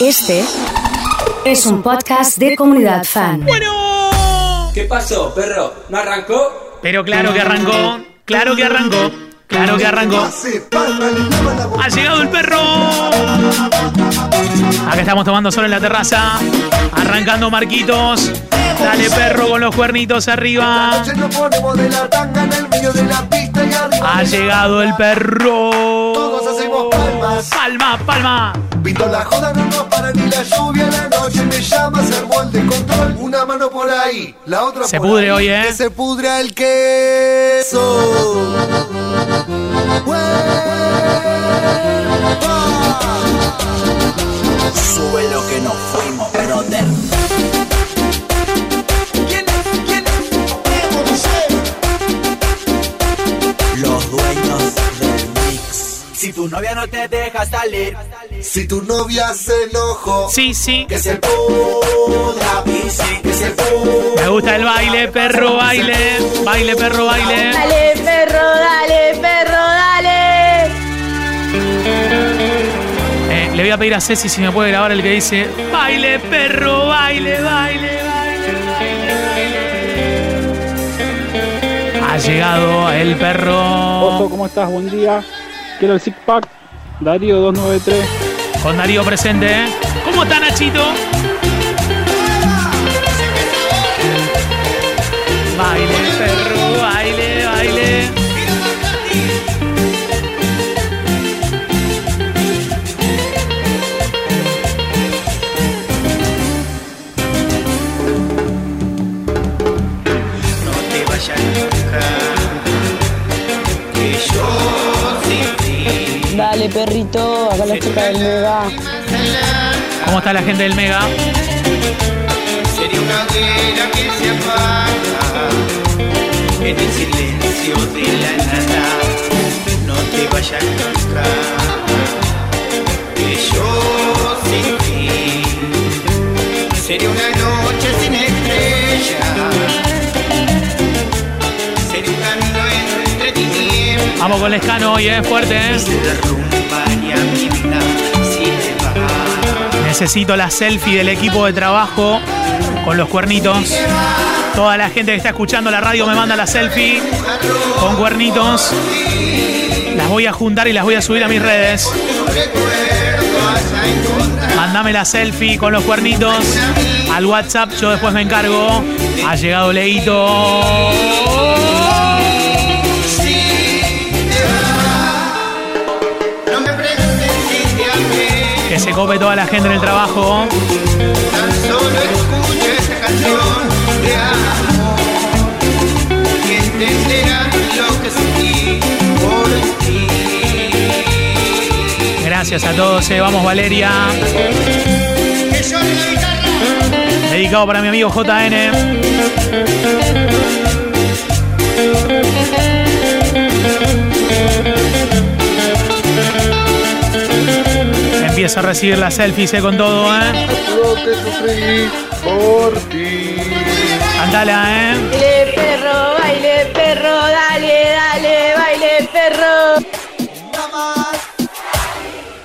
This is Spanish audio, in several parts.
Este es un podcast de comunidad fan. Bueno. ¿Qué pasó, perro? ¿No arrancó? Pero claro que arrancó. Claro que arrancó. Claro que arrancó. Ha llegado el perro. Acá estamos tomando sol en la terraza. Arrancando Marquitos. Dale perro con los cuernitos arriba. Ha llegado el perro. Todos hacemos. Palma, palma. Pito la joda, no nos para ni la lluvia. La noche me llama, se el descontrol. Una mano por ahí, la otra Se por pudre ahí. hoy, ¿eh? Que se pudra el queso. Sube lo que nos fuimos, brother. Si tu novia no te deja salir, Si tu novia se enojó, Sí, sí. que se pudra, bici, que se pudra. Me gusta el baile, perro, baile. Baile, perro, baile. Dale, perro, dale, perro, dale. Eh, le voy a pedir a Ceci si me puede grabar el que dice Baile, perro, baile, baile, baile, baile, baile. Ha llegado el Oso, perro ¿cómo estás? Buen día. Quiero el Six Pack. Darío 293. con Darío presente. ¿eh? ¿Cómo está Nachito? Baile, perro, perrito, acá la chica del Mega. ¿Cómo está la gente del Mega? Sería una hoguera que se apaga en el silencio de la nada. No te vayas nunca, que yo sin ti sería una noche sin estrellas. Vamos con el escano hoy, ¿eh? Fuerte, ¿eh? Necesito la selfie del equipo de trabajo con los cuernitos. Toda la gente que está escuchando la radio me manda la selfie con cuernitos. Las voy a juntar y las voy a subir a mis redes. Mándame la selfie con los cuernitos al WhatsApp, yo después me encargo. Ha llegado Leito. Se cope toda la gente en el trabajo. Gracias a todos, eh. vamos Valeria. Dedicado para mi amigo JN. A recibir las selfies eh, con todo, ¿eh? lo que sufrí por ti. Cantala, ¿eh? Baile, perro, baile, perro, dale, dale, baile, perro.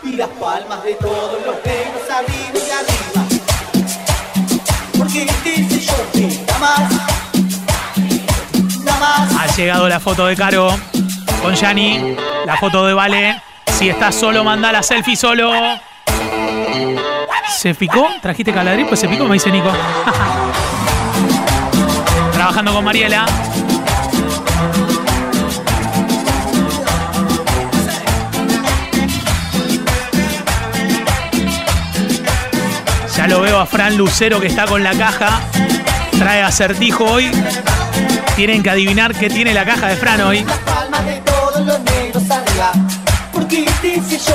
y las palmas de todos los dedos arriba y arriba. Porque dice yo que nada más, nada más. Ha llegado la foto de Caro con Yani. La foto de Vale. Si estás solo, manda la selfie solo. ¿Se picó? ¿Trajiste caladrín? Pues se picó, me dice Nico. Trabajando con Mariela. Ya lo veo a Fran Lucero que está con la caja. Trae acertijo hoy. Tienen que adivinar qué tiene la caja de Fran hoy. Las palmas de todos los negros arriba. Porque dice yo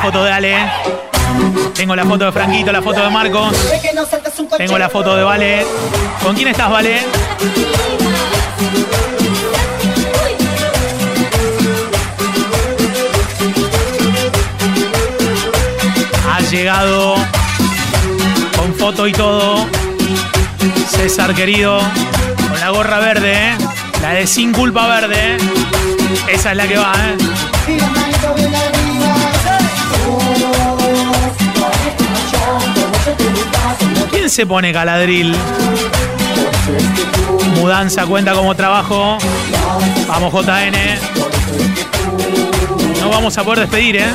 foto de Ale. Tengo la foto de Franquito, la foto de Marcos. Tengo la foto de Vale. ¿Con quién estás, Vale? Ha llegado con foto y todo. César querido, con la gorra verde, ¿eh? la de sin culpa verde. ¿eh? Esa es la que va, ¿eh? ¿Quién se pone caladril? Mudanza cuenta como trabajo. Vamos, JN. No vamos a poder despedir, ¿eh?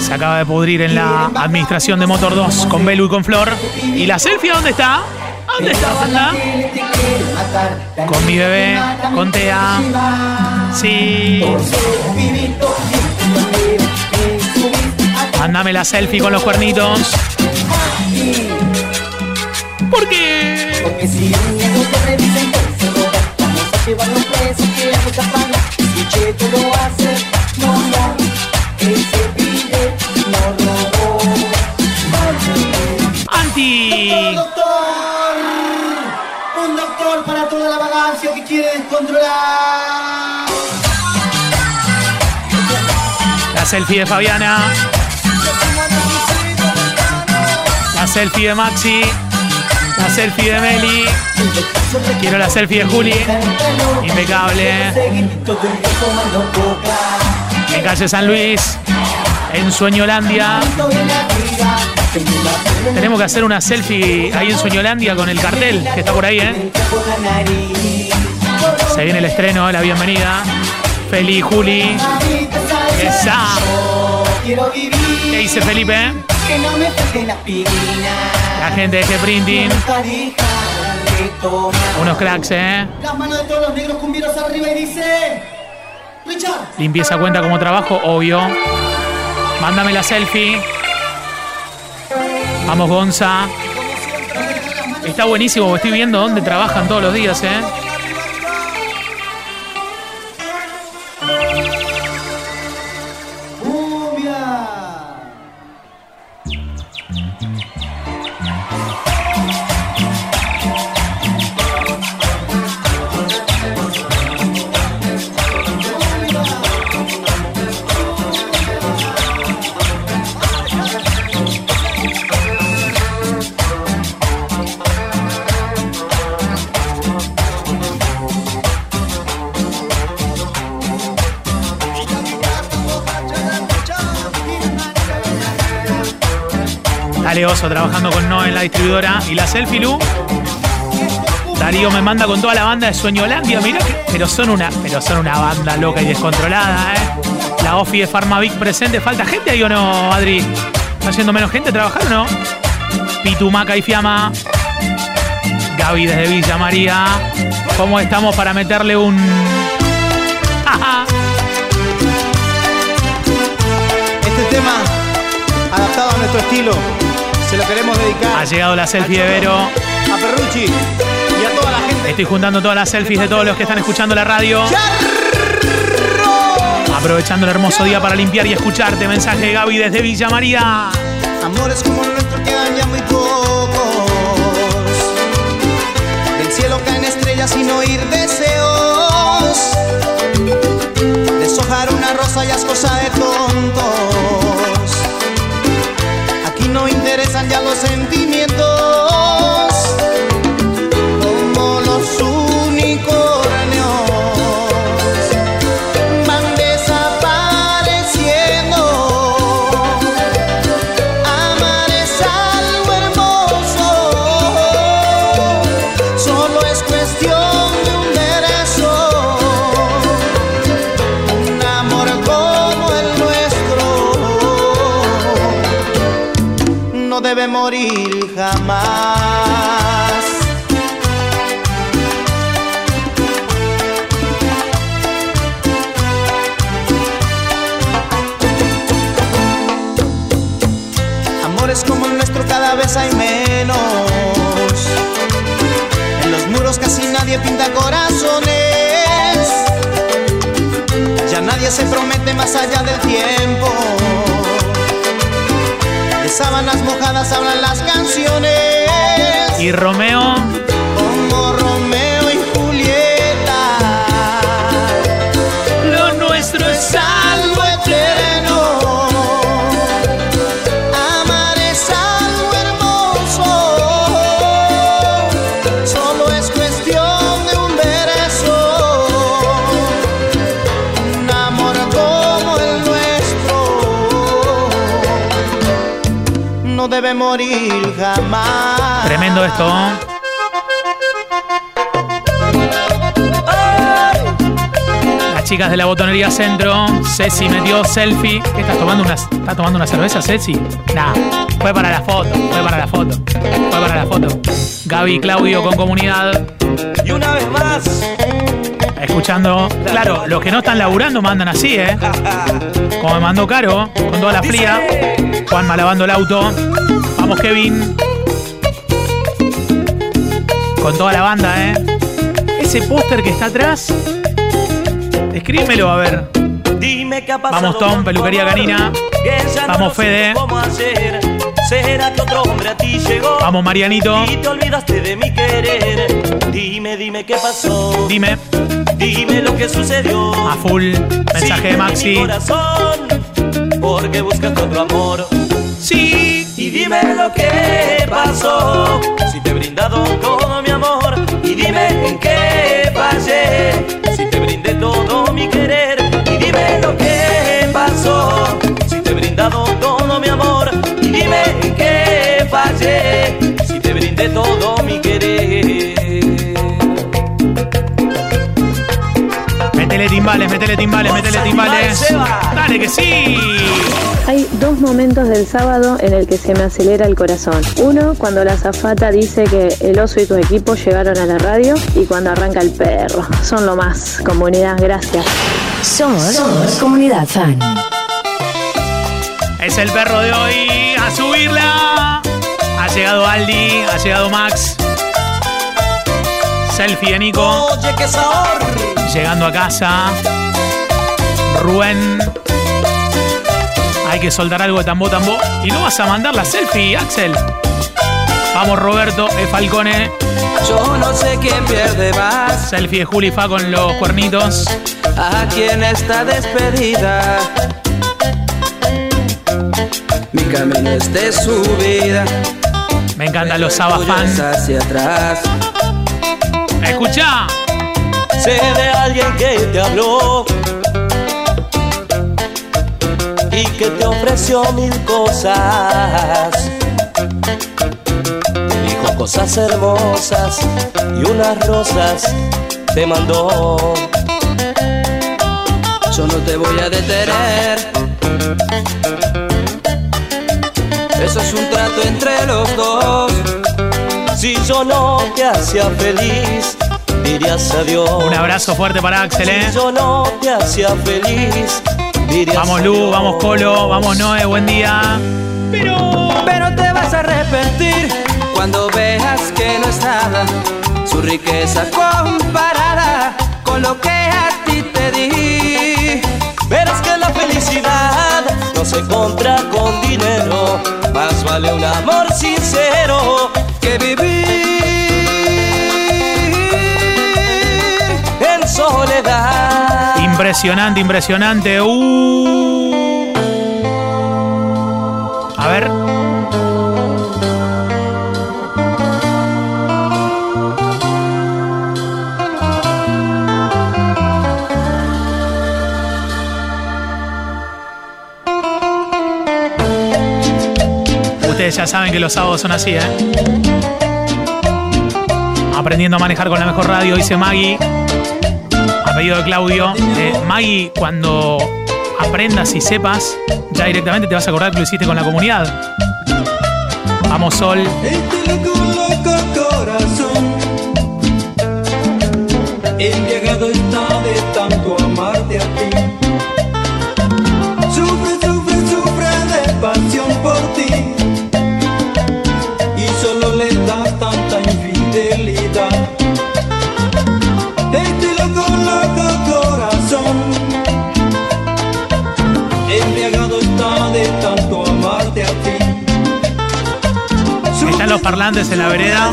Se acaba de pudrir en la administración de Motor 2 con Belu y con Flor. ¿Y la selfie dónde está? ¿Dónde está? Con mi bebé, con Tea. Sí. Mándame la selfie con los cuernitos. ¿Por qué? Porque si. Anti. Doctor, un doctor para toda la vagancia que quiere descontrolar. La selfie de Fabiana. La selfie de Maxi. La selfie de Meli. Quiero la selfie de Juli. Impecable. En calle San Luis. En Sueñolandia. Tenemos que hacer una selfie ahí en Sueñolandia con el cartel que está por ahí, ¿eh? Se viene el estreno, la bienvenida. Feli, Juli. Esa. Quiero vivir, ¿Qué dice Felipe? que no me falte la aspirina. La gente de tomar. Unos cracks, ¿eh? Las manos de todos los negros cumbieros arriba y dice... Richard. Limpieza cuenta como trabajo, obvio. Mándame la selfie. Vamos, Gonza. Está buenísimo, porque estoy viendo dónde trabajan todos los días, ¿eh? Trabajando con Noé en la distribuidora. Y la selfie, Lu. Darío me manda con toda la banda de Sueñolandia, mirá que. Pero son una, pero son una banda loca y descontrolada, ¿eh? La Ofi de Farmavic presente. ¿Falta gente ahí o no, Adri? ¿Está yendo menos gente a trabajar o no? Pitumaca y Fiamma. Gaby desde Villa María. ¿Cómo estamos para meterle un. Este tema, adaptado a nuestro estilo, se lo queremos dedicar Ha llegado la selfie de Vero. a Perrucci y a toda la gente. Estoy juntando todas las selfies de todos los que están escuchando la radio. Aprovechando el hermoso día para limpiar y escucharte. Mensaje de Gaby desde Villa María. Amores como el nuestro quedan ya muy pocos. Del cielo caen estrellas sin oír deseos. Deshojar una rosa ya es cosa de tontos. No interesan ya los sentimientos. Amores como el nuestro cada vez hay menos. En los muros casi nadie pinta corazones. Ya nadie se promete más allá del tiempo. Sábanas mojadas hablan las canciones. Y Romeo. Debe morir jamás. Tremendo esto. ¿eh? Las chicas de la botonería centro. Ceci metió selfie. ¿Qué estás tomando? Una, ¿Estás tomando una cerveza, Ceci? Nah, fue para la foto. Fue para la foto. Fue para la foto. Gaby y Claudio con comunidad. Y una vez más, Escuchando. Claro, los que no están laburando mandan así, ¿eh? Como me mandó Caro, con toda la fría. Juanma lavando el auto. Vamos, Kevin. Con toda la banda, ¿eh? Ese póster que está atrás. Escríbemelo, a ver. dime qué ha pasado. Vamos, Tom, peluquería canina. no Vamos, Fede. ¿Cómo hacer? ¿Será que otro hombre a ti llegó? Vamos, Marianito. Y te olvidaste de mi querer. Dime, dime qué pasó. Dime. Dime lo que sucedió. A full. Mensaje de mi Maxi. corazón, porque buscas otro amor. Sí. Dime lo que pasó. Si te he brindado todo mi amor. Y dime en qué fallé. Si te brindé todo mi querer. Y dime lo que pasó. Si te he brindado todo mi amor. Y dime en qué fallé. Si te brindé todo mi querer. Métele timbales, métele timbales, métele timbales. Dale que sí. Hay dos momentos del sábado en el que se me acelera el corazón. Uno, cuando la zafata dice que el oso y tu equipo llegaron a la radio y cuando arranca el perro. Son lo más. Comunidad, gracias. Somos, comunidad fan. Es el perro de hoy. A subirla. Ha llegado Aldi, ha llegado Max. Selfie de Nico. Oye, qué sabor. Llegando a casa. Rubén. Hay que soltar algo de tambo tambo. Y no vas a mandar la selfie, Axel. Vamos, Roberto, E. Falcone. Yo no sé quién pierde más. Selfie de Juli Fa con los cuernitos. a quien está despedida. Mi camino es de subida. Me encantan los es Sabafan. hacia atrás. Escucha. De alguien que te habló y que te ofreció mil cosas. Dijo cosas hermosas y unas rosas te mandó. Yo no te voy a detener. Eso es un trato entre los dos. Si yo no te hacía feliz, dirías adiós. Un abrazo fuerte para Axel, ¿eh? Si yo no te hacía feliz, dirías Vamos Lu, adiós. vamos Colo, vamos Noé, buen día. Pero. Pero te vas a arrepentir cuando veas que no es nada su riqueza comparada con lo que a ti te di. Verás que la felicidad no se compra con dinero, más vale un amor sincero que vivir Impresionante, impresionante. Uh. A ver. Ustedes ya saben que los sábados son así, ¿eh? Aprendiendo a manejar con la mejor radio, dice Maggie. Pedido de Claudio. Eh, Maggie, cuando aprendas y sepas, ya directamente te vas a acordar que lo hiciste con la comunidad. Vamos, Sol. Este loco, loco corazón Embriagado está de tanto amarte a ti los parlantes en la vereda.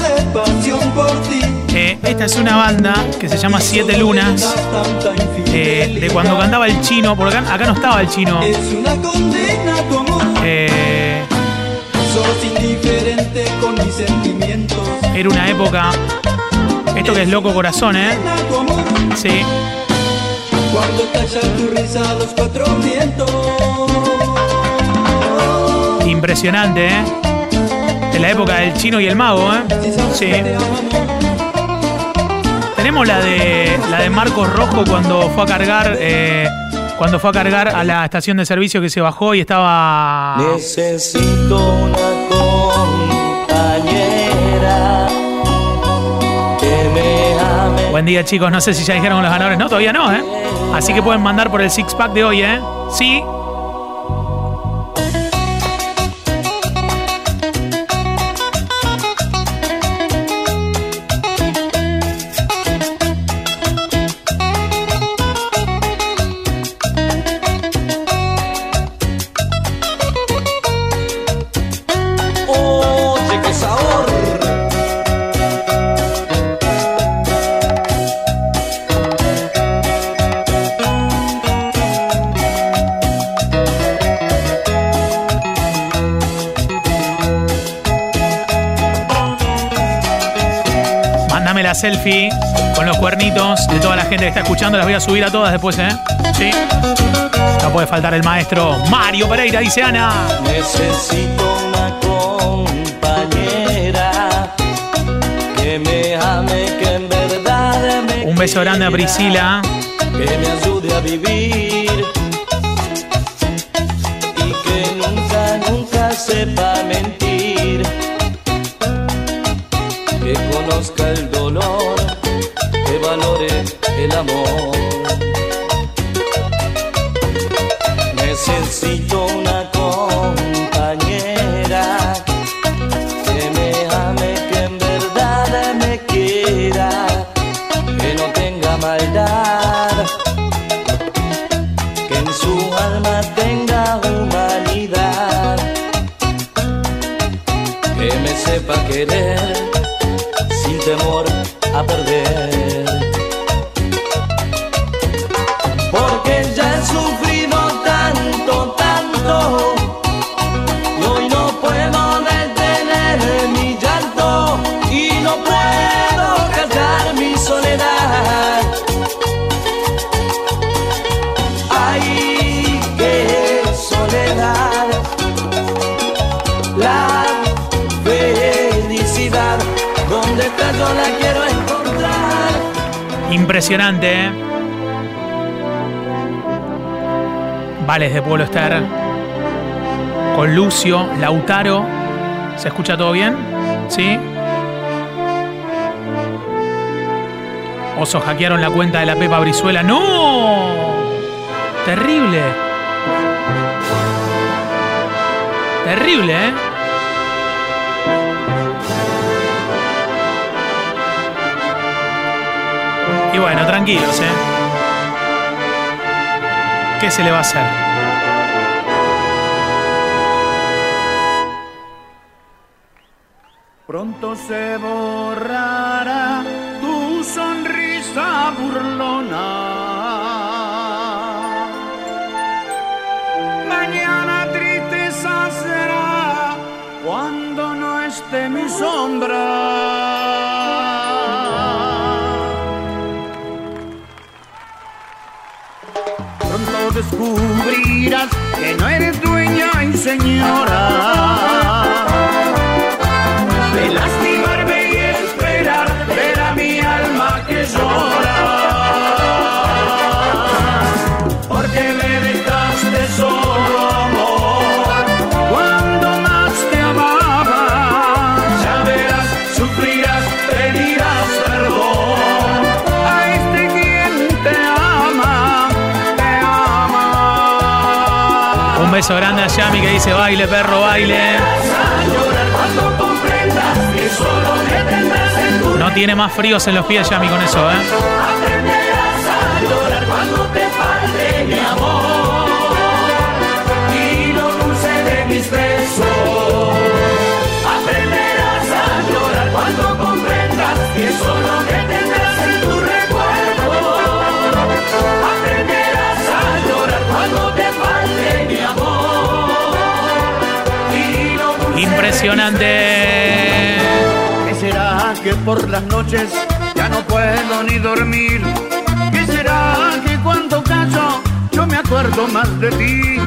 Eh, esta es una banda que se llama Siete Lunas. eh, de cuando cantaba el chino, porque acá, acá no estaba el chino. Eh, era una época. Esto que es loco corazón, ¿eh? Sí. cuando tu risa los cuatro vientos. Impresionante, ¿eh? De la época del chino y el mago, ¿eh? Sí. Tenemos la de la de Marcos Rojo cuando fue a cargar. eh, cuando fue a cargar a la estación de servicio que se bajó y estaba. Necesito una compañera que me ame. Buen día, chicos. No sé si ya dijeron los ganadores. No, todavía no, ¿eh? Así que pueden mandar por el six pack de hoy, ¿eh? Sí. Selfie con los cuernitos de toda la gente que está escuchando. Las voy a subir a todas después, ¿eh? Sí. No puede faltar el maestro Mario Pereira, dice Ana. Necesito una compañera que me ame, que en verdad me Un beso grande a Priscila. que me ayude a vivir y que nunca, nunca sepa mentir, Impresionante, ¿eh? Vales de Pueblo Ester. Con Lucio, Lautaro. ¿Se escucha todo bien? ¿Sí? Osos hackearon la cuenta de la Pepa Brizuela. ¡No! Terrible. Terrible, ¿eh? Y bueno, tranquilos, ¿eh? ¿Qué se le va a hacer? Pronto se borrará tu sonrisa burlona. Mañana tristeza será cuando no esté mi sombra. Descubrirás que no eres dueña y señora. De beso grande a Yami que dice baile, perro, baile. No tiene más fríos en los pies Yami con eso, ¿eh? Impresionante. ¿Qué será que por las noches ya no puedo ni dormir? ¿Qué será que cuando callo yo me acuerdo más de ti?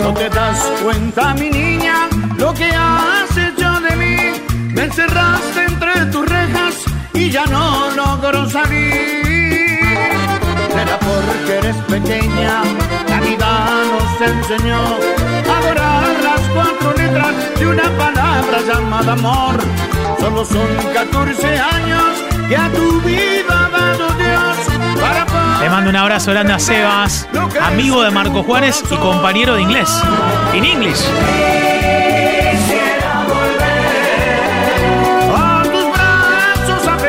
¿No te das cuenta, mi niña, lo que has hecho de mí? Me encerraste entre tus rejas y ya no logro salir. Será porque eres pequeña, la vida nos enseñó a adorar cuatro letras de una palabra llamada amor. Solo son 14 años que a tu vida ha dado Dios para Le mando un abrazo grande a Sebas, amigo de Marco Juárez y compañero de inglés. In English.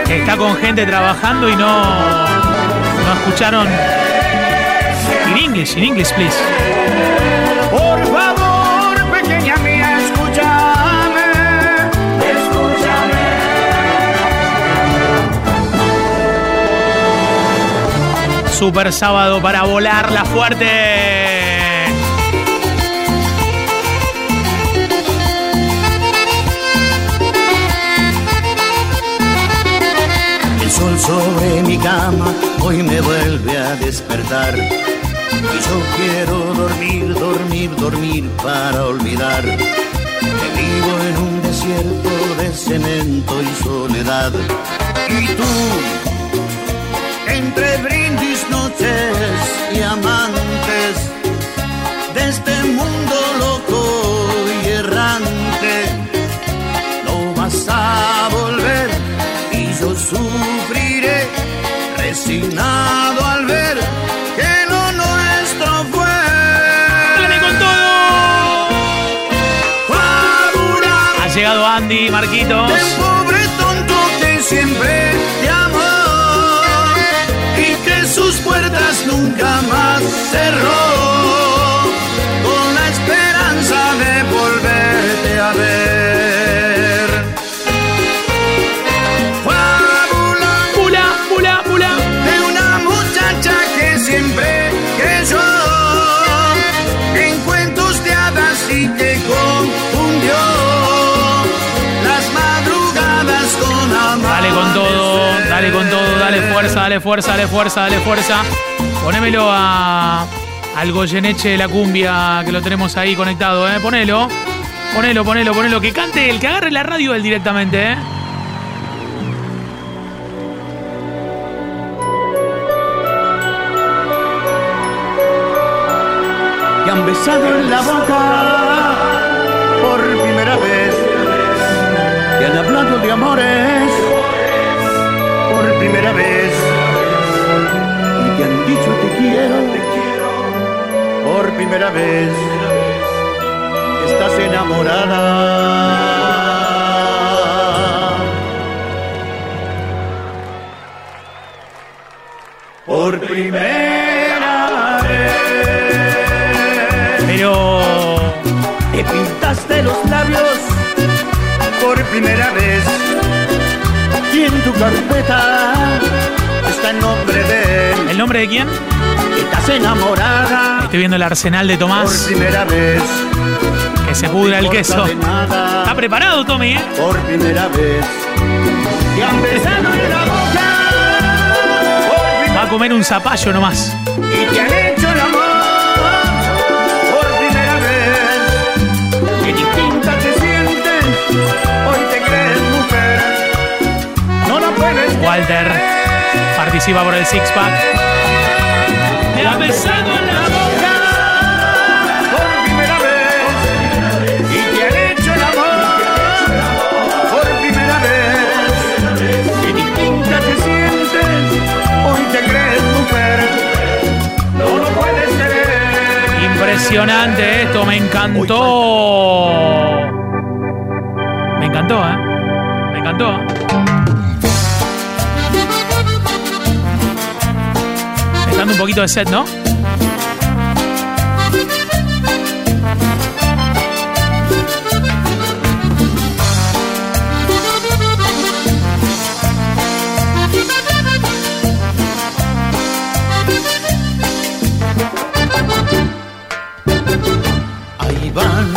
Está con gente trabajando y no, no escucharon. In English, in English, please. Por favor, Super sábado para volarla fuerte. El sol sobre mi cama hoy me vuelve a despertar. Y yo quiero dormir, dormir, dormir para olvidar que vivo en un desierto de cemento y soledad. Y tú, entre brindis, noches y amantes de este mundo loco y errante, no vas a volver y yo sufriré resignado al ver que lo nuestro fue. ¡Dale con todo! Ha llegado Andy, Marquitos. del pobre tonto que siempre fuerza, dale fuerza, dale fuerza, dale fuerza. Ponémelo a, al Goyeneche de la cumbia, que lo tenemos ahí conectado, ¿eh? Ponelo, ponelo, ponelo, ponelo. Que cante el que agarre la radio él directamente, ¿eh? que han besado en la boca por primera vez, que han hablado de amores primera vez y que han dicho te quiero, te quiero por primera vez. Estás enamorada. Por primera vez. Pero. Te pintaste los labios por primera vez. Y en tu carpeta está el nombre de. ¿El nombre de quién? Estás enamorada Estoy viendo el arsenal de por Tomás. primera vez. Que se pudra el queso. ¿Está preparado, Tommy? eh? por primera vez. Te han besado en la boca por Va a comer un zapallo nomás. y Walter participa por el six pack. Te han besado en la boca por primera vez y te han hecho el amor por primera vez. Qué distinta te sientes, hoy te crees mujer. No lo puedes creer. Impresionante esto, me encantó. Me encantó, ¿eh? Me encantó. Dando un poquito de set, ¿no? Ahí van,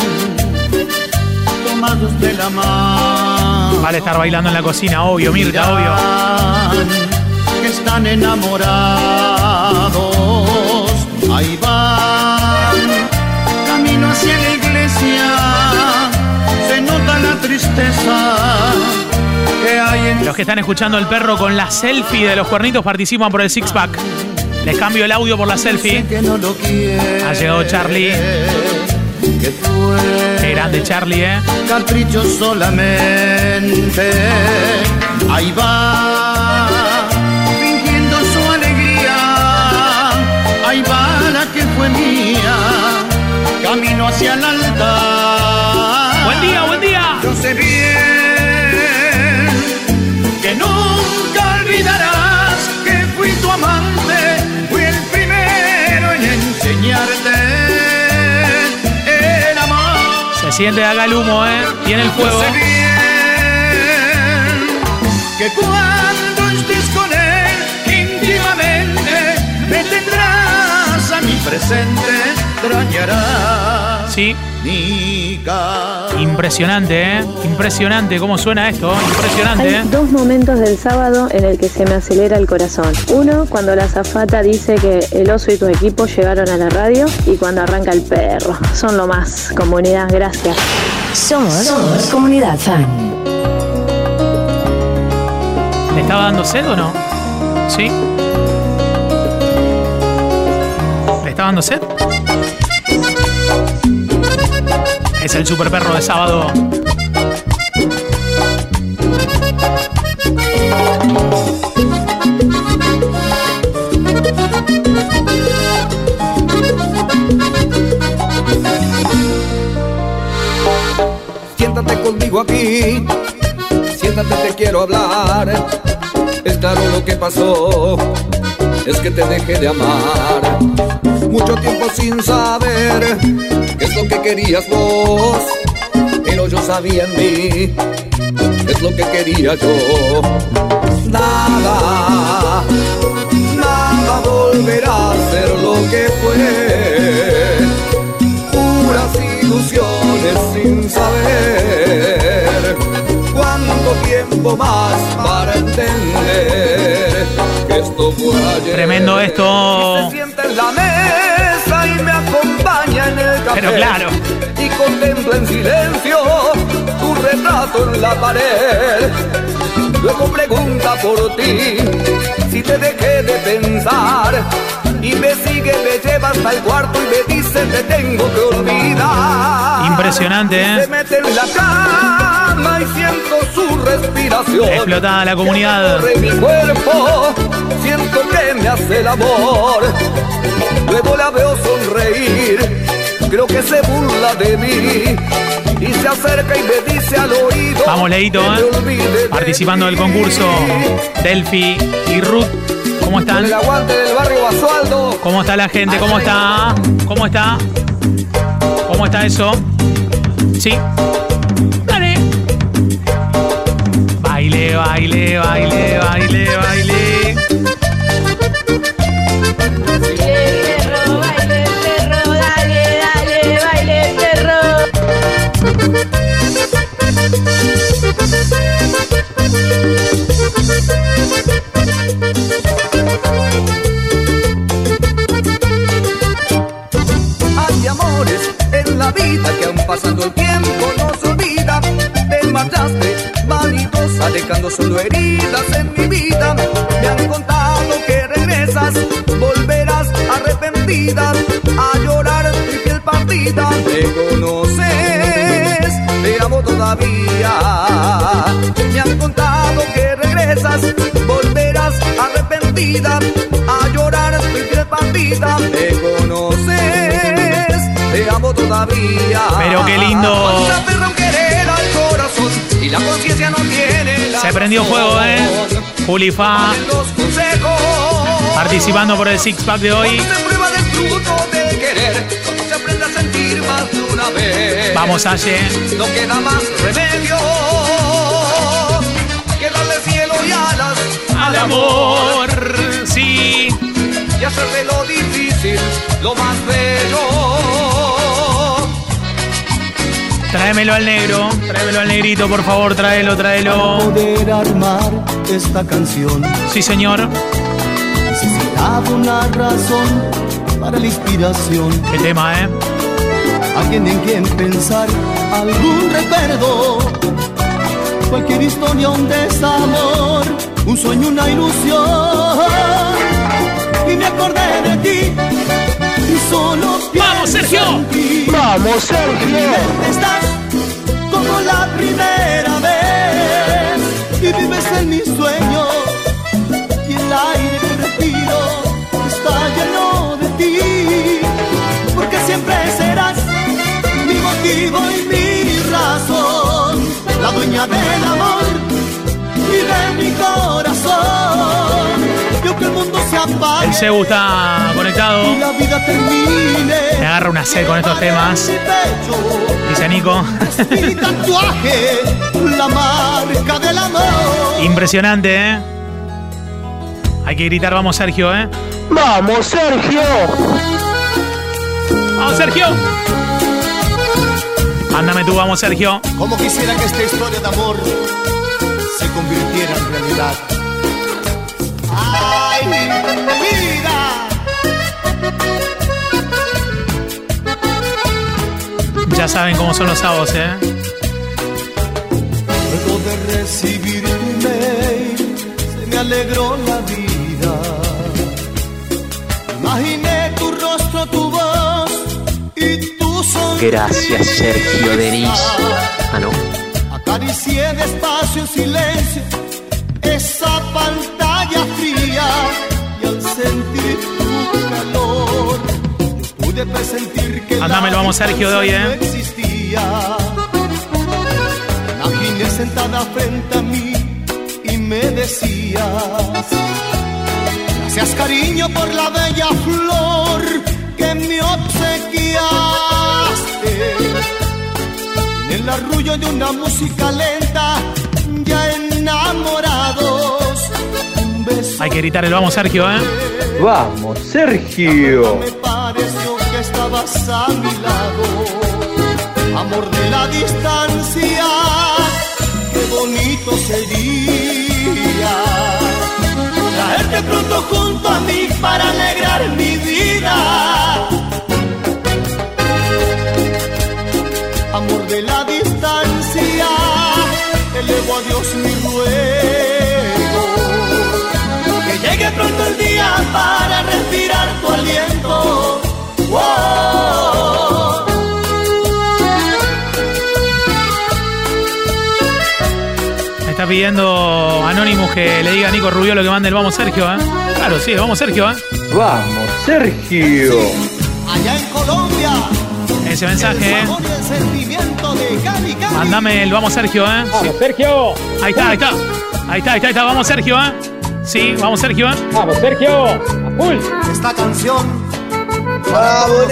tomados de la mano. Vale estar bailando en la cocina, obvio, Mirta, obvio. Que están enamorados. Ahí van, camino hacia la iglesia. Se nota la tristeza Los que están escuchando el perro con la selfie de los cuernitos participan por el six pack. Les cambio el audio por la selfie. Ha llegado Charlie. Qué grande Charlie, ¿eh? Capricho solamente. Ahí va, Ahí va la que fue mía. Camino hacia el altar. Buen día, buen día. Yo sé bien que nunca olvidarás que fui tu amante. Fui el primero en enseñarte el amor. Se siente acá el humo, ¿eh? Tiene el fuego. Yo sé bien que cuando presente, extrañarás Sí. Impresionante, ¿eh? Impresionante cómo suena esto. Impresionante, Hay ¿eh? dos momentos del sábado en el que se me acelera el corazón. Uno, cuando la zafata dice que el oso y tu equipo llegaron a la radio y cuando arranca el perro. Son lo más. Comunidad, gracias. Somos, comunidad fan. ¿Le estaba dando sed o no? ¿Sí? Es el super perro de sábado. Siéntate conmigo aquí, siéntate, te quiero hablar. Es claro lo que pasó, es que te dejé de amar. Mucho tiempo sin saber qué es lo que querías vos, pero yo sabía en mí, es lo que quería yo. Nada, nada volverá a ser lo que fue puras ilusiones sin saber tiempo más para entender que esto fue ayer. Tremendo esto. Se sienta en la mesa y me acompaña en el café. Pero claro. Y contempla en silencio tu retrato en la pared. Luego pregunta por ti si te dejé de pensar. Y me sigue, me lleva hasta el cuarto y me dice te tengo que olvidar. Impresionante, Se ¿eh? mete en la cama y siento su respiración. Explotada la comunidad. Corre mi cuerpo, siento que me hace el amor. Luego la veo sonreír, creo que se burla de mí. Y se acerca y me dice al oído. Vamos, Leito, que ¿eh? olvide de Participando del concurso. Delphi y Ruth. ¿Cómo están? el aguante del barrio Basualdo. ¿Cómo está la gente? ¿Cómo está? ¿Cómo está? ¿Cómo está eso? Sí. Baile, baile, baile, baile, dejando solo heridas en mi vida. Me han contado que regresas, volverás arrepentida a llorar mi piel partida. Me conoces, te amo todavía. Me han contado que regresas, volverás arrepentida a llorar mi piel partida. Me conoces, te amo todavía. Pero qué lindo. La conciencia no tiene la Se prendió fuego, ¿eh? Julifa participando por el six pack de hoy. Vamos, Aye. No queda más remedio que darle cielo y alas Al amor, sí. y hacer de lo difícil lo más bello. Tráemelo al negro. Tráemelo al negrito, por favor. Tráelo, tráelo. poder armar esta canción Sí, señor. necesitaba una razón para la inspiración Qué tema, ¿eh? alguien en quien pensar algún recuerdo cualquier historia, un desamor, un sueño, una ilusión. Y me acordé ¡Vamos, Sergio! ¡Vamos, Sergio! Estás como la primera vez. Y vives en mis sueños. Y el aire que respiro está lleno de ti. Porque siempre serás mi motivo y mi razón. La dueña del amor y de mi corazón aunque el mundo se apague El Cebu está conectado. y la vida termine Me agarra una sed con estos temas. Dice Nico. mi tatuaje la marca del amor Impresionante, ¿eh? Hay que gritar, vamos Sergio, ¿eh? ¡Vamos, Sergio! ¡Vamos Sergio! Ándame tú, vamos Sergio. Como quisiera que esta historia de amor se convirtiera en realidad. Ya saben cómo son los sábados, ¿eh? Luego de recibir tu mail, se me alegró la vida. Imaginé tu rostro, tu voz y tu sonrisa. Gracias, Sergio Denis. Ah, no. Acaricié despacio en silencio esa pantalla fría y al sentir tu calor pude presentir que Ándamelo, vamos, Sergio, de hoy, ¿eh? no existía. Imaginé sentada frente a mí y me decías Gracias cariño por la bella flor que me obsequiaste en el arrullo de una música lenta, ya enamorados. Un beso Hay que gritar el vamos Sergio, ¿eh? ¡Vamos, Sergio! A mi lado. Amor de la distancia, qué bonito sería. Traerte pronto junto a mí para alegrar mi vida. Amor de la distancia, elevo a Dios mi ruego. Que llegue pronto el día para está pidiendo Anonymous que le diga a Nico Rubio lo que mande el vamos Sergio, ¿eh? Claro, sí, vamos Sergio, ¿eh? ¡Vamos, Sergio! Allá en Colombia, Ese mensaje, ¿eh? el sentimiento de Cali, Cali. Mándame el vamos Sergio, ¿eh? Sí. ¡Vamos, Sergio! Ahí está, ahí está. Ahí está, ahí está, ahí está. Vamos Sergio, ¿eh? Sí, vamos Sergio, ¿eh? ¡Vamos, Sergio! ¡A full! Esta canción ¡Vamos,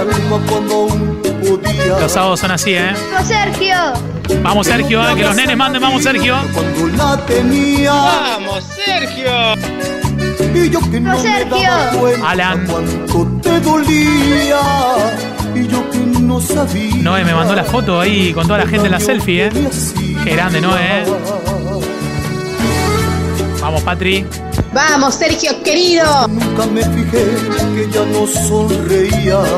alma cuando aún podía? Los sábados son así, ¿eh? ¡Vamos, Sergio! Vamos Sergio. Que los nenes manden, vamos Sergio. Cuando la tenía. ¡Vamos, Sergio! Y yo que no ¡Vamos, me Sergio! daba cuenta Alan. cuánto te dolía. Y yo que no sabía. Noé me mandó la foto ahí con toda la gente en la selfie, ¿eh? Qué grande, Noé, ¿eh? Vamos, Patri. ¡Vamos, Sergio, querido! Nunca me fijé que ya no sonreías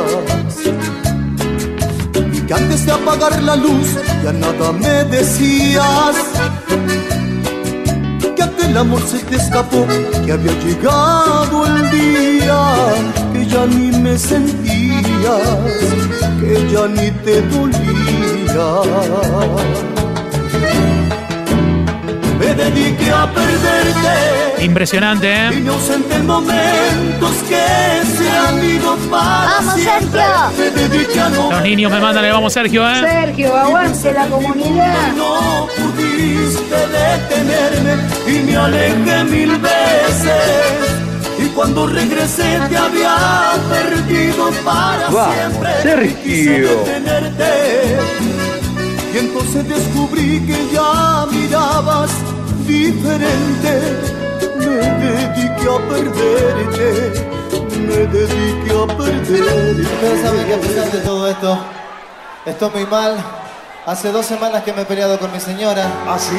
Y que antes de apagar la luz ya nada me decías. Que aquel amor se te escapó, que había llegado el día. Que ya ni me sentías, que ya ni te dolía dediqué a perderte Impresionante, ¿eh? y me ausenté en momentos que se han ido para ¡Vamos, siempre. Sergio! No Los niños me mandan el vamos Sergio, ¿eh? Sergio, aguante la comunidad. no pudiste detenerme y me alejé mil veces. Y cuando regresé te había perdido para Vamos, siempre. Sergio. Y entonces descubrí que ya mirabas diferente. Me dediqué a perderte. Me dediqué a perderte. Ustedes saben que a pesar de todo esto, Estoy muy mal. Hace dos semanas que me he peleado con mi señora. ¿Ah, sí? Sí.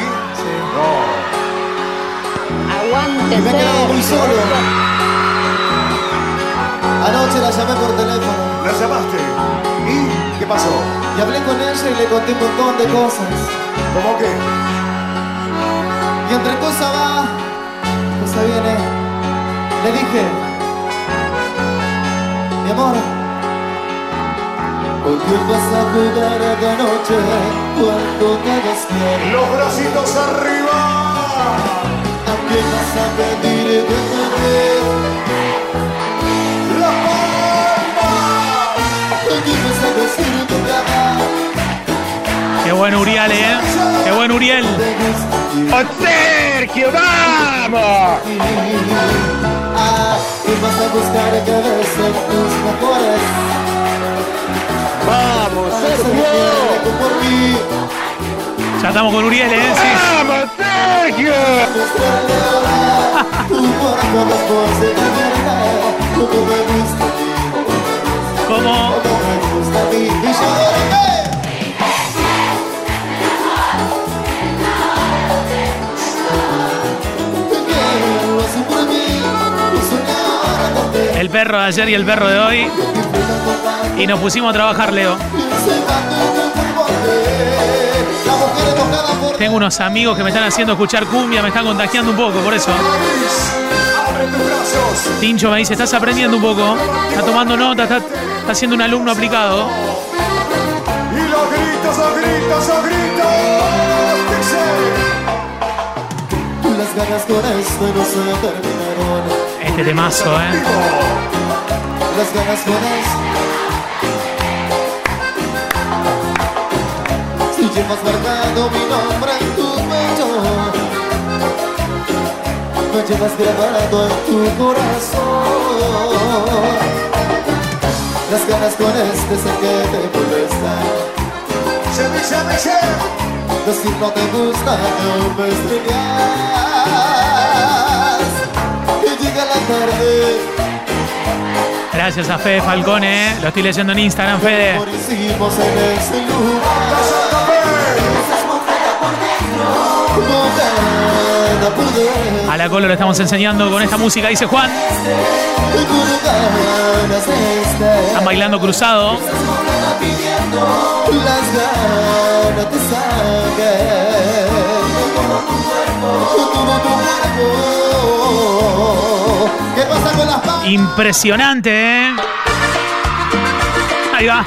Aguante, Y me he quedado muy solo. Anoche la llamé por teléfono. ¿La llamaste? ¿Y qué pasó? Y hablé con ella y le conté un montón de cosas. ¿Cómo qué? Y entre cosa va, cosa viene. Le dije, mi amor, ¿con quién vas a jugar esta noche cuando te despiertes? Los bracitos arriba. ¿A quién vas a pedir te dé? La palma. ¿Con quién vas a decir tu cama? Qué buen Uriel, ¿eh? Qué buen Uriel. Sergio, vamos! ¡Vamos, Sergio! Ya estamos con Uriel, ¿eh? Sí. ¡Vamos, Sergio! Como El perro de ayer y el perro de hoy. Y nos pusimos a trabajar, Leo. Tengo unos amigos que me están haciendo escuchar cumbia, me están contagiando un poco, por eso. Abre tus brazos. Tincho me dice, estás aprendiendo un poco, está tomando nota, está, está siendo un alumno aplicado. Y los gritos, los gritos, los gritos. Las ganas con esto no se terminaron. Este temazo, ¿eh? Las ganas esto. Si llevas marcado mi nombre en tu pecho, me llevas grabado en tu corazón. Las ganas con este sé que te molestan. Decir no te gusta, no me extrañas. Tarde, Gracias a Fede Falcone, ¿eh? lo estoy leyendo en Instagram, Fede. A la Colo le estamos enseñando con esta música, dice Juan. Están bailando cruzado. Las ganas te ¿Qué pasa con las? Impresionante, ¿eh? Ahí va.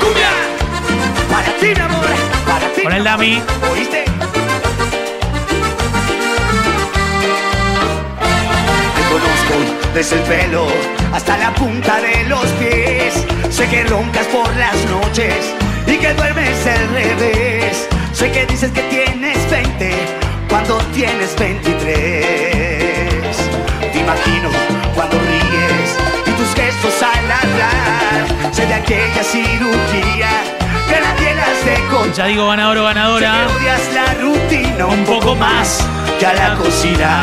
¡Cumbia! Para ti, mi amor, para ti. Con el dummy. ¿Oíste? Te conozco desde el pelo hasta la punta de los pies. Sé que roncas por las noches y que duermes al revés. Sé que dices que tienes 20 cuando tienes 23. Te imagino cuando ríes y tus gestos al hablar. Sé de aquella cirugía que nadie las de contar. Ya digo ganador o ganadora. Sé que odias la rutina un poco más que a la cocina.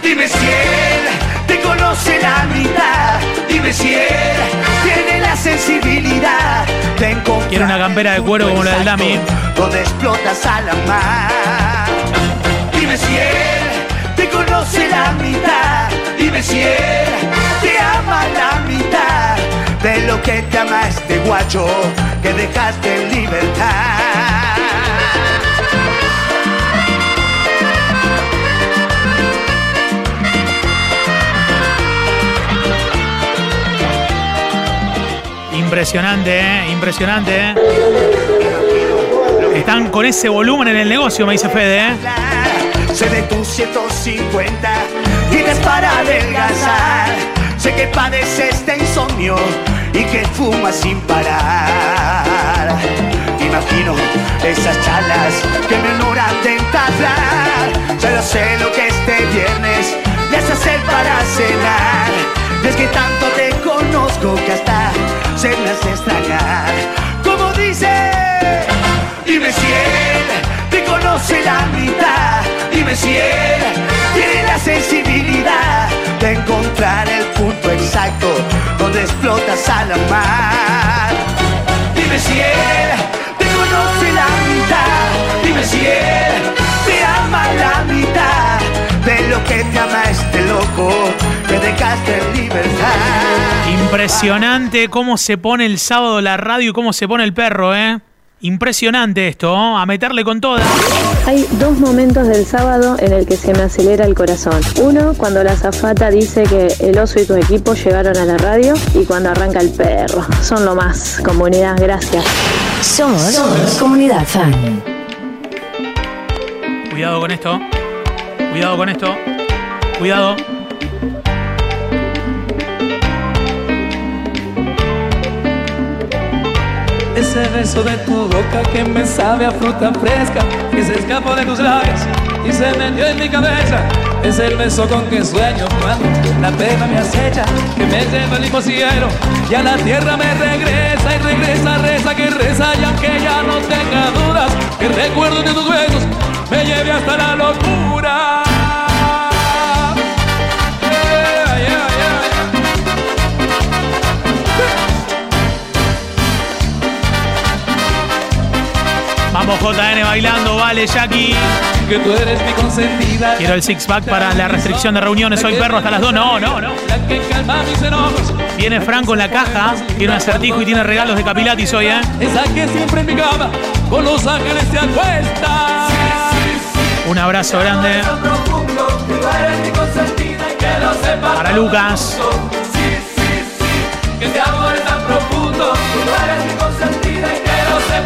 Dime si él te conoce la mitad. Él tiene la sensibilidad de encontrar. Quiero una campera de cuero como la del Dami. Donde explotas a la mar. Dime si él te conoce la mitad. Dime si él te ama la mitad de lo que te ama este guacho que dejaste en libertad. Impresionante, ¿eh? Impresionante, ¿eh? Están con ese volumen en el negocio, me dice Fede, ¿eh? Sé de tus 150 tienes para adelgazar. Sé que padeces de insomnio y que fumas sin parar. Imagino esas charlas que me honoran de entablar. Solo sé lo que este viernes le haces hacer para cenar. Es que tanto te conozco que hasta hace extrañar. Como dice, dime si él te conoce la mitad. Dime si él tiene la vida de encontrar el punto exacto donde explotas a la mar. Dime si él te conoce la mitad, dime si él te ama la mitad de lo que te ama este loco dejaste en libertad. Impresionante cómo se pone el sábado la radio y cómo se pone el perro, ¿eh? Impresionante esto, ¿no? a meterle con toda. Hay dos momentos del sábado en el que se me acelera el corazón. Uno, cuando la zafata dice que el oso y tu equipo llegaron a la radio y cuando arranca el perro. Son lo más. Comunidad, gracias. Somos, Comunidad Fan. Cuidado con esto. Cuidado con esto. Cuidado. Ese beso de tu boca que me sabe a fruta fresca, que se escapó de tus labios y se metió en mi cabeza. Es el beso con que sueño cuando la pena me acecha, que me lleva al cielo y a la tierra me regresa y regresa, reza, que reza y aunque ya no tenga dudas, que recuerdo de tus besos me lleve hasta la locura. Vamos JN bailando, vale Jackie. Que tú eres mi consentida. Quiero el six pack para la restricción de reuniones. Soy perro hasta las 2. No, no, no. Viene Franco en la caja. Tiene un acertijo y tiene regalos de Capilatis hoy, ¿eh? Esa que siempre en mi cama con los ángeles se acuesta. Un abrazo grande para Lucas. Que te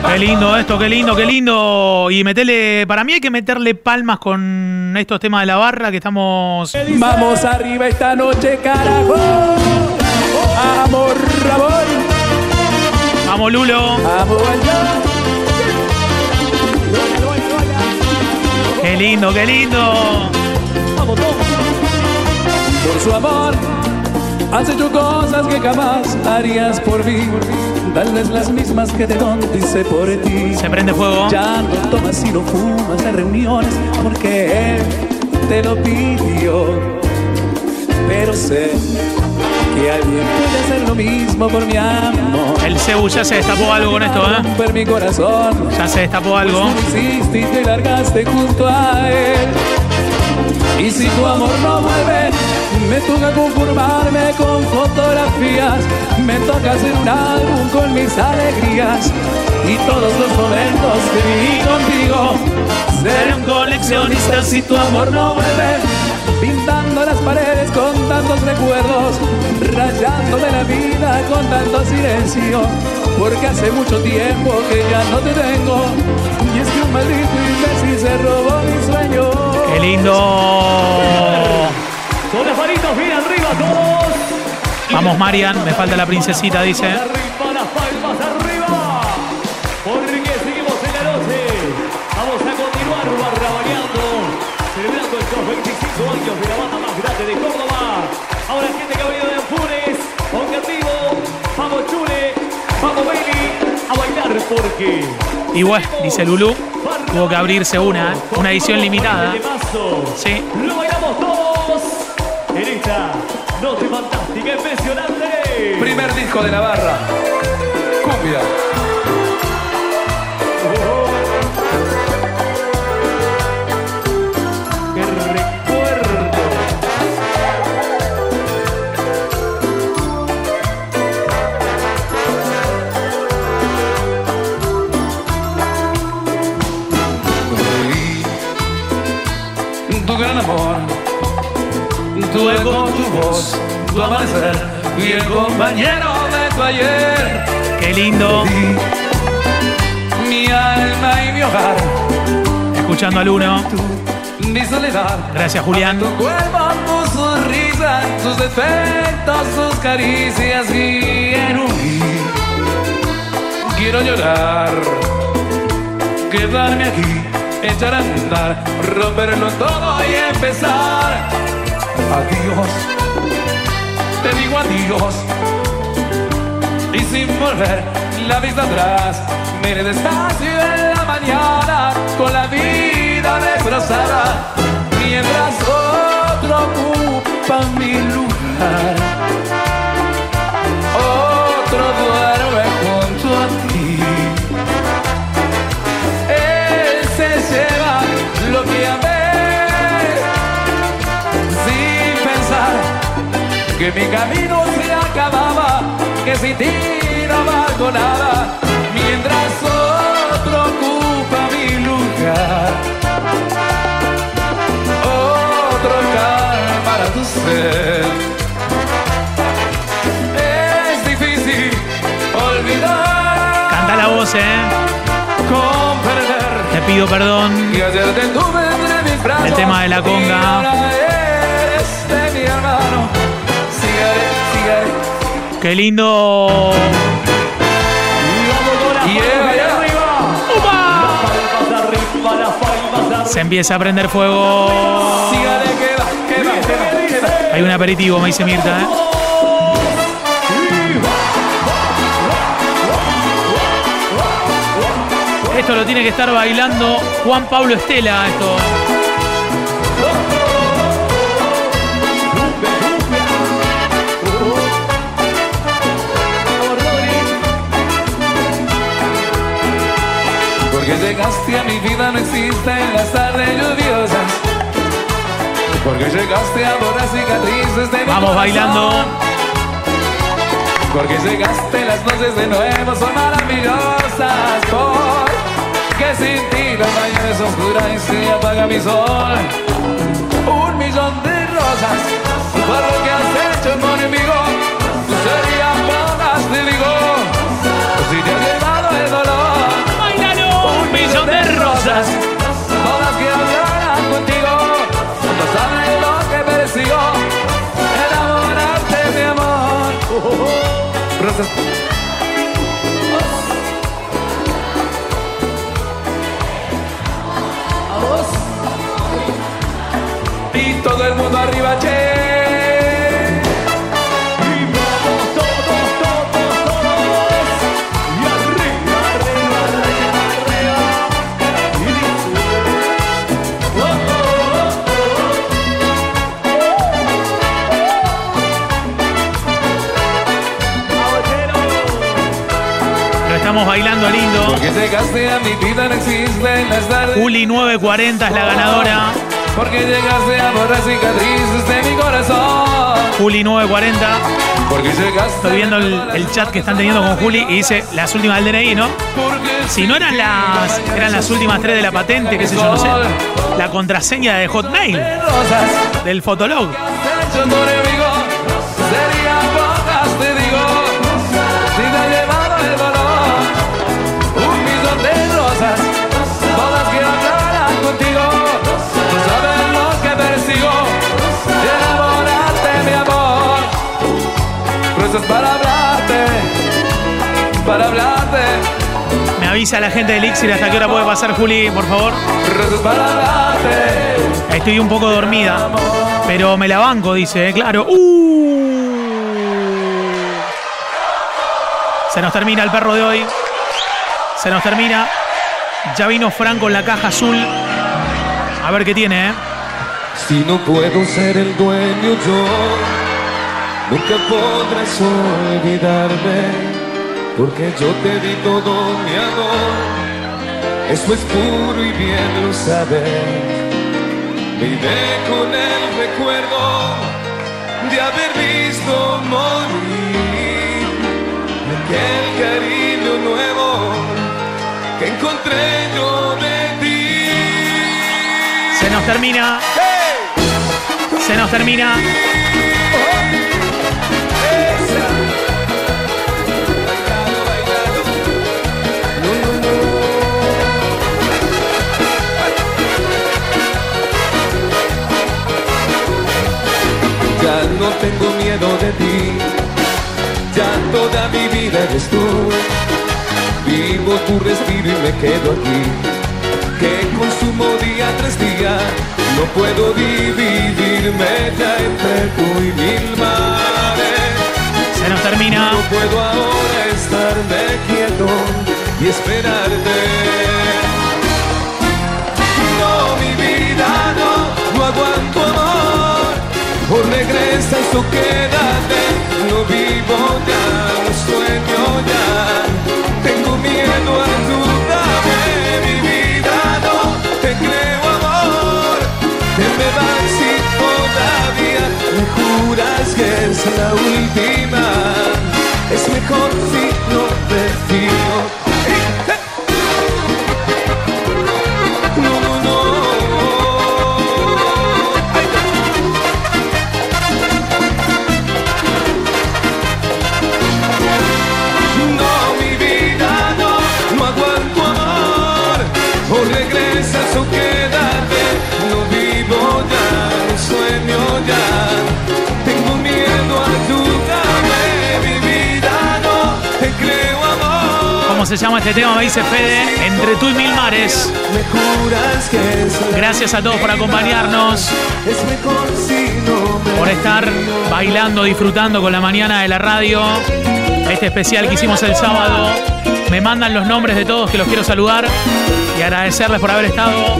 Qué lindo esto, qué lindo, qué lindo. Y metele, para mí hay que meterle palmas con estos temas de la barra que estamos. Vamos arriba esta noche, carajo. Amor, amor. Vamos, Lulo. Qué lindo, qué lindo. Por su amor, has hecho cosas que jamás harías por mí. Tal vez las mismas que de donde hice por ti. Se prende fuego. Ya no tomas y no fumas en reuniones porque él te lo pidió. Pero sé que alguien puede hacer lo mismo por mi amor. El Cebu ya se destapó algo con esto, ¿eh? Romper mi corazón. Ya se destapó algo. Pues tú hiciste y te largaste junto a él. Y si tu amor no vuelve, me toca conformarme con fotografías. Me toca hacer un álbum con mis alegrías. Y todos los momentos que viví contigo. Seré un coleccionista si tu amor no vuelve. Pintando las paredes con tantos recuerdos, rayándome la vida con tanto silencio, porque hace mucho tiempo que ya no te tengo, y es que un maldito imbécil se robó mi sueño. Qué lindo. Vamos, Marian. Me falta la princesita, dice. Arriba las palmas arriba. Porque seguimos en la noche. Vamos a continuar barrabaneando. Celebrando estos 25 años de la banda más grande de Córdoba. Ahora gente que ha venido de Anfunes. Contigo. Vamos Chule. Vamos Bailey. A bailar porque. Y bueno, dice Lulu. Tuvo que abrirse una, una edición limitada. Sí. De Navarra. Cumbia. ¡Qué recuerdo! Tu gran amor, tu ego, tu voz, tu amanecer y el compañero ayer. Qué lindo. Mi alma y mi hogar, Escuchando al uno. mi soledad. Gracias, Julián. Tu cuerpo, tu sonrisa, tus defectos, tus caricias y en huir. Quiero llorar, quedarme aquí, echar a andar, romperlo todo y empezar. Adiós, te digo adiós. Y sin volver la vista atrás, mire despacio en la mañana con la vida destrozada, mientras otro ocupa mi lugar. Otro duerme junto a ti. Él se lleva lo que amé sin pensar que mi camino se acababa, sin ti no valgo nada, mientras otro ocupa mi lugar. Otro calmará tu sed. Es difícil olvidar. Canta la voz, eh. Comprender. Te pido perdón. Y ayer te tuve entre mis brazos. El tema de la conga. Qué lindo. Se empieza a prender fuego. Hay un aperitivo, me dice Mirta, ¿eh? Esto lo tiene que estar bailando Juan Pablo Estela, esto. Porque llegaste a mi vida, no existen las tardes lluviosas. Porque llegaste a borrar cicatrices de mi Vamos corazón. bailando. Porque llegaste, las noches de nuevo son maravillosas. Porque sin ti la mañana es oscura y se apaga mi sol. Un millón de rosas por lo que estamos bailando lindo. Porque llegaste a mi vida, no existen las tardes. Juli 940 es la ganadora. Porque llegaste a borrar cicatrices de mi corazón. Juli 940. Porque llegaste. Estoy viendo el, el chat que están teniendo con Juli y dice las últimas del DNI, ¿no? Si no eran las eran las últimas tres de la patente, qué sé yo, no sé. La contraseña de Hotmail. Del Fotolog. Para hablarte, para hablarte. Me avisa la gente del Elixir hasta qué hora puede pasar Juli, por favor. Para hablarte. Estoy un poco dormida, pero me la banco, dice, ¿eh? claro. ¡Uh! Se nos termina el perro de hoy. Se nos termina. Ya vino Franco en la caja azul. A ver qué tiene, ¿eh? Si no puedo ser el dueño yo, nunca podrás olvidarme, porque yo te di todo mi amor. Eso es puro y bien lo sabes. Vive con el recuerdo de haber visto morir aquel cariño nuevo que encontré yo de ti. Se nos termina. Se nos termina. Tengo miedo de ti, ya toda mi vida eres tú. Vivo tu respiro y me quedo aquí, que consumo día tras día. No puedo dividirme ya entre tú y mil mares. Se nos termina. No puedo ahora estarme quieto y esperarte. O regresas o quédate. No vivo ya, no sueño ya. Tengo miedo, ayúdame, mi vida, no te creo amor. Te me vas y todavía me juras que es la última. Es mejor si se llama este tema? Me dice Fede. Entre tú y mil mares. Gracias a todos por acompañarnos, por estar bailando, disfrutando con la mañana de la radio. Este especial que hicimos el sábado. Me mandan los nombres de todos que los quiero saludar y agradecerles por haber estado.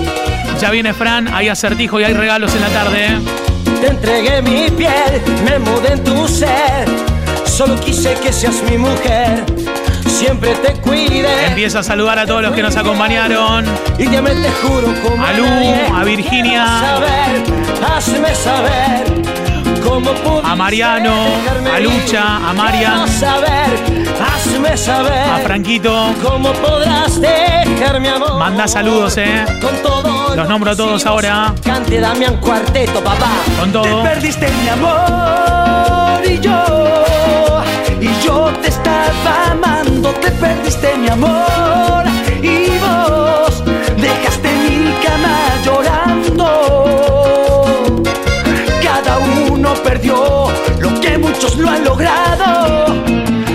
Ya viene Fran, hay acertijo y hay regalos en la tarde. ¿eh? Te entregué mi piel, me mudé en tu ser. Solo quise que seas mi mujer. Siempre te cuide. Empiezo a saludar a todos los que nos acompañaron. Y te me te juro como A Lu, a Virginia. Saber, hazme saber cómo A Mariano, a Lucha, a Marian, saber, hazme saber a Franquito. cómo podrás dejar mi amor. Manda saludos, eh. Con todo Los nombro a todos ahora. Cante Damián Cuarteto, papá. Con todo. Te perdiste mi amor y yo. Estaba amando. Te perdiste mi amor. Y vos dejaste mi cama llorando. Cada uno perdió lo que muchos lo han logrado.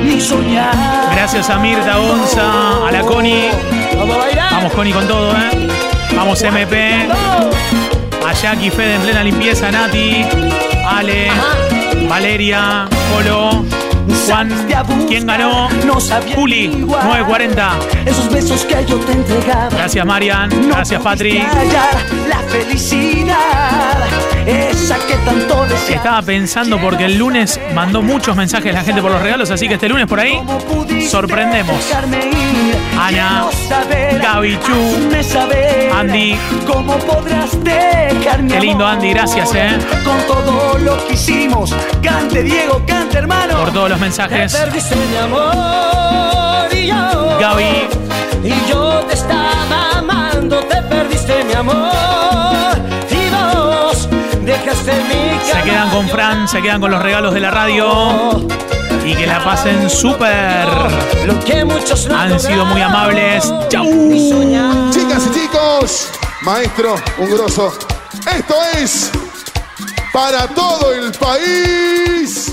Ni soñar. Gracias a Mirta Gonza, a la Connie. Vamos a bailar. Vamos Connie con todo, ¿eh? Vamos MP. A Jackie Fede en plena limpieza, Nati, Ale, Valeria, Polo, Juan. ¿Quién ganó? Juli, 940. Esos besos que yo te entregaba. Gracias Marian, gracias Patri. La felicidad, esa que tanto deseas. Estaba pensando porque el lunes mandó muchos mensajes la gente por los regalos, así que este lunes por ahí sorprendemos. Ana, Gaby, Chu, hazme saber Andy. ¿Cómo podrás Qué lindo? Andy, gracias, eh. Con todo lo que hicimos, cante Diego, cante hermano. Por todos los mensajes. perdiste mi amor y yo. Gaby. Y yo te estaba amando, te perdiste mi amor. Se quedan con Fran, se quedan con los regalos de la radio. Y que la pasen súper. Lo que muchos no Han sido muy amables. ¡Chau! Chicas y chicos, maestro, un grosso. Esto es para todo el país.